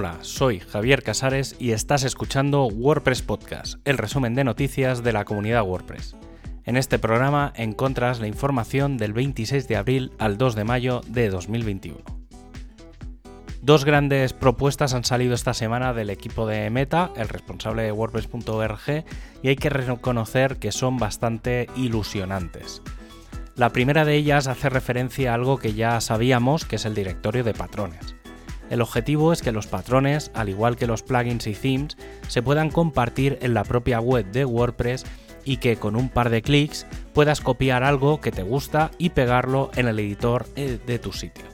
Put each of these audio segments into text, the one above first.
Hola, soy Javier Casares y estás escuchando WordPress Podcast, el resumen de noticias de la comunidad WordPress. En este programa encontras la información del 26 de abril al 2 de mayo de 2021. Dos grandes propuestas han salido esta semana del equipo de Meta, el responsable de WordPress.org, y hay que reconocer que son bastante ilusionantes. La primera de ellas hace referencia a algo que ya sabíamos, que es el directorio de patrones. El objetivo es que los patrones, al igual que los plugins y themes, se puedan compartir en la propia web de WordPress y que con un par de clics puedas copiar algo que te gusta y pegarlo en el editor eh, de tu sitio.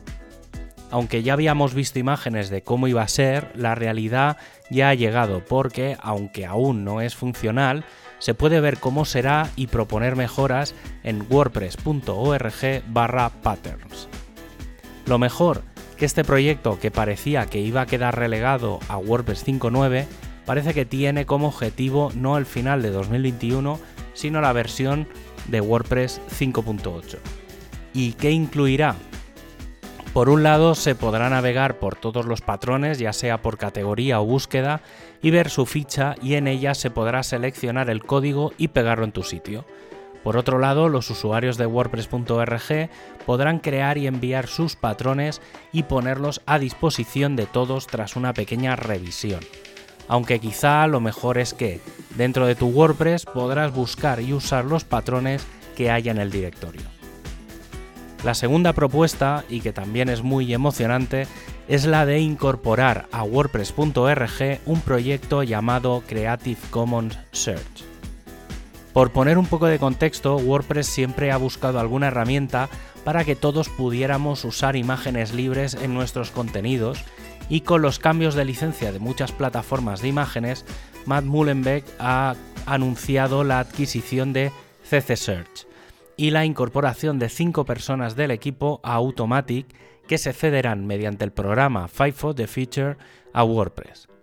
Aunque ya habíamos visto imágenes de cómo iba a ser, la realidad ya ha llegado porque, aunque aún no es funcional, se puede ver cómo será y proponer mejoras en wordpress.org barra patterns. Lo mejor que este proyecto que parecía que iba a quedar relegado a WordPress 5.9 parece que tiene como objetivo no el final de 2021, sino la versión de WordPress 5.8. ¿Y qué incluirá? Por un lado, se podrá navegar por todos los patrones, ya sea por categoría o búsqueda, y ver su ficha y en ella se podrá seleccionar el código y pegarlo en tu sitio. Por otro lado, los usuarios de WordPress.org podrán crear y enviar sus patrones y ponerlos a disposición de todos tras una pequeña revisión. Aunque quizá lo mejor es que, dentro de tu WordPress, podrás buscar y usar los patrones que haya en el directorio. La segunda propuesta, y que también es muy emocionante, es la de incorporar a WordPress.org un proyecto llamado Creative Commons Search. Por poner un poco de contexto, WordPress siempre ha buscado alguna herramienta para que todos pudiéramos usar imágenes libres en nuestros contenidos y con los cambios de licencia de muchas plataformas de imágenes, Matt Mullenbeck ha anunciado la adquisición de CC Search y la incorporación de cinco personas del equipo a Automatic que se cederán mediante el programa FIFO de Feature a WordPress.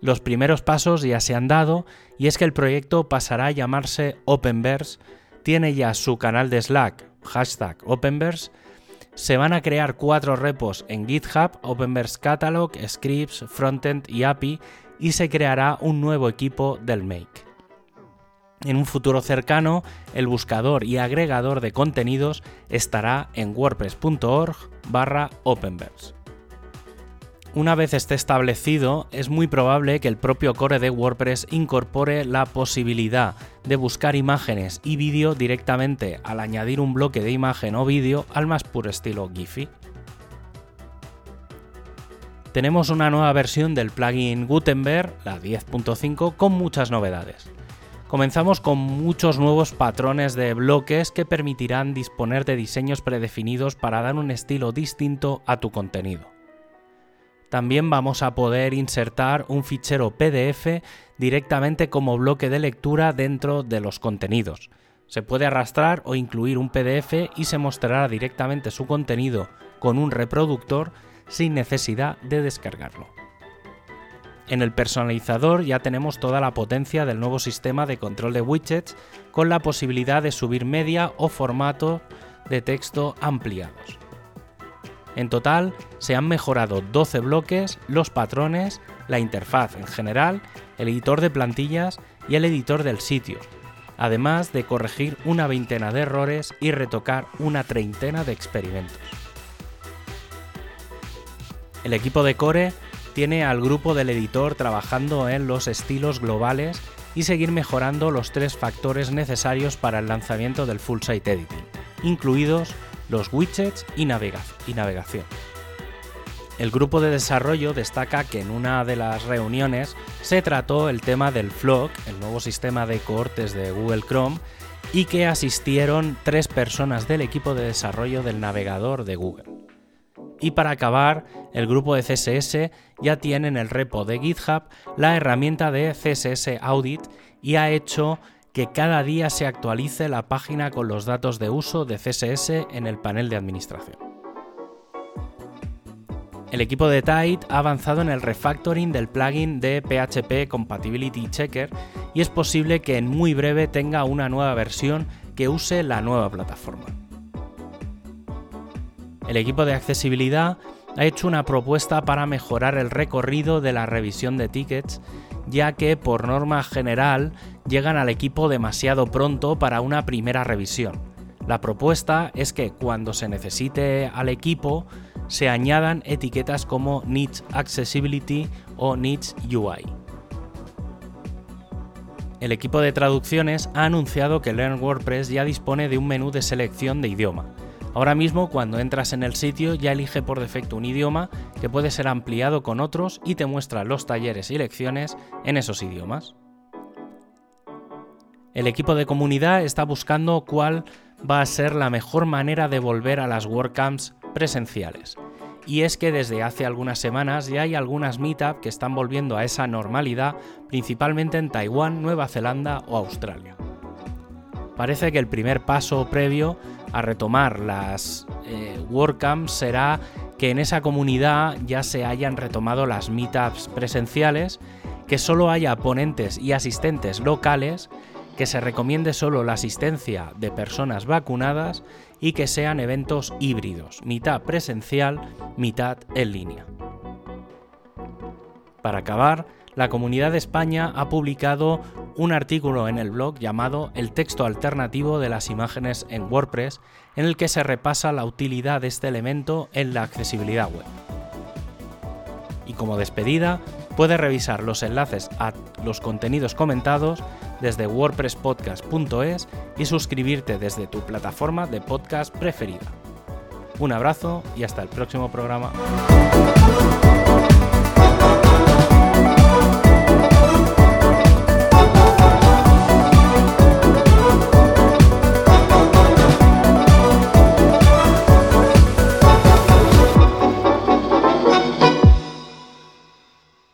Los primeros pasos ya se han dado y es que el proyecto pasará a llamarse Openverse, tiene ya su canal de Slack, hashtag Openverse, se van a crear cuatro repos en GitHub, Openverse Catalog, Scripts, Frontend y API y se creará un nuevo equipo del Make. En un futuro cercano, el buscador y agregador de contenidos estará en wordpress.org barra Openverse. Una vez esté establecido, es muy probable que el propio core de WordPress incorpore la posibilidad de buscar imágenes y vídeo directamente al añadir un bloque de imagen o vídeo al más puro estilo Giphy. Tenemos una nueva versión del plugin Gutenberg, la 10.5, con muchas novedades. Comenzamos con muchos nuevos patrones de bloques que permitirán disponer de diseños predefinidos para dar un estilo distinto a tu contenido también vamos a poder insertar un fichero PDF directamente como bloque de lectura dentro de los contenidos. Se puede arrastrar o incluir un PDF y se mostrará directamente su contenido con un reproductor sin necesidad de descargarlo. En el personalizador ya tenemos toda la potencia del nuevo sistema de control de widgets con la posibilidad de subir media o formato de texto ampliados. En total, se han mejorado 12 bloques, los patrones, la interfaz en general, el editor de plantillas y el editor del sitio, además de corregir una veintena de errores y retocar una treintena de experimentos. El equipo de Core tiene al grupo del editor trabajando en los estilos globales y seguir mejorando los tres factores necesarios para el lanzamiento del Full Site Editing, incluidos los widgets y, navegación. El grupo de desarrollo destaca que en una de las reuniones se trató el tema del Flock, el nuevo sistema de cohortes de Google Chrome, y que asistieron tres personas del equipo de desarrollo del navegador de Google. Y para acabar, el grupo de CSS ya tiene en el repo de GitHub la herramienta de CSS Audit y ha hecho que cada día se actualice la página con los datos de uso de CSS en el panel de administración. El equipo de Tide ha avanzado en el refactoring del plugin de PHP Compatibility Checker y es posible que en muy breve tenga una nueva versión que use la nueva plataforma. El equipo de accesibilidad ha hecho una propuesta para mejorar el recorrido de la revisión de tickets, ya que por norma general llegan al equipo demasiado pronto para una primera revisión. La propuesta es que cuando se necesite al equipo se añadan etiquetas como Needs Accessibility o Needs UI. El equipo de traducciones ha anunciado que Learn WordPress ya dispone de un menú de selección de idioma. Ahora mismo cuando entras en el sitio ya elige por defecto un idioma que puede ser ampliado con otros y te muestra los talleres y lecciones en esos idiomas. El equipo de comunidad está buscando cuál va a ser la mejor manera de volver a las WordCamps presenciales. Y es que desde hace algunas semanas ya hay algunas meetup que están volviendo a esa normalidad, principalmente en Taiwán, Nueva Zelanda o Australia. Parece que el primer paso previo a retomar las eh, WordCamps será que en esa comunidad ya se hayan retomado las meetups presenciales, que solo haya ponentes y asistentes locales que se recomiende solo la asistencia de personas vacunadas y que sean eventos híbridos, mitad presencial, mitad en línea. Para acabar, la Comunidad de España ha publicado un artículo en el blog llamado El texto alternativo de las imágenes en WordPress, en el que se repasa la utilidad de este elemento en la accesibilidad web. Y como despedida, puedes revisar los enlaces a los contenidos comentados desde wordpresspodcast.es y suscribirte desde tu plataforma de podcast preferida. Un abrazo y hasta el próximo programa.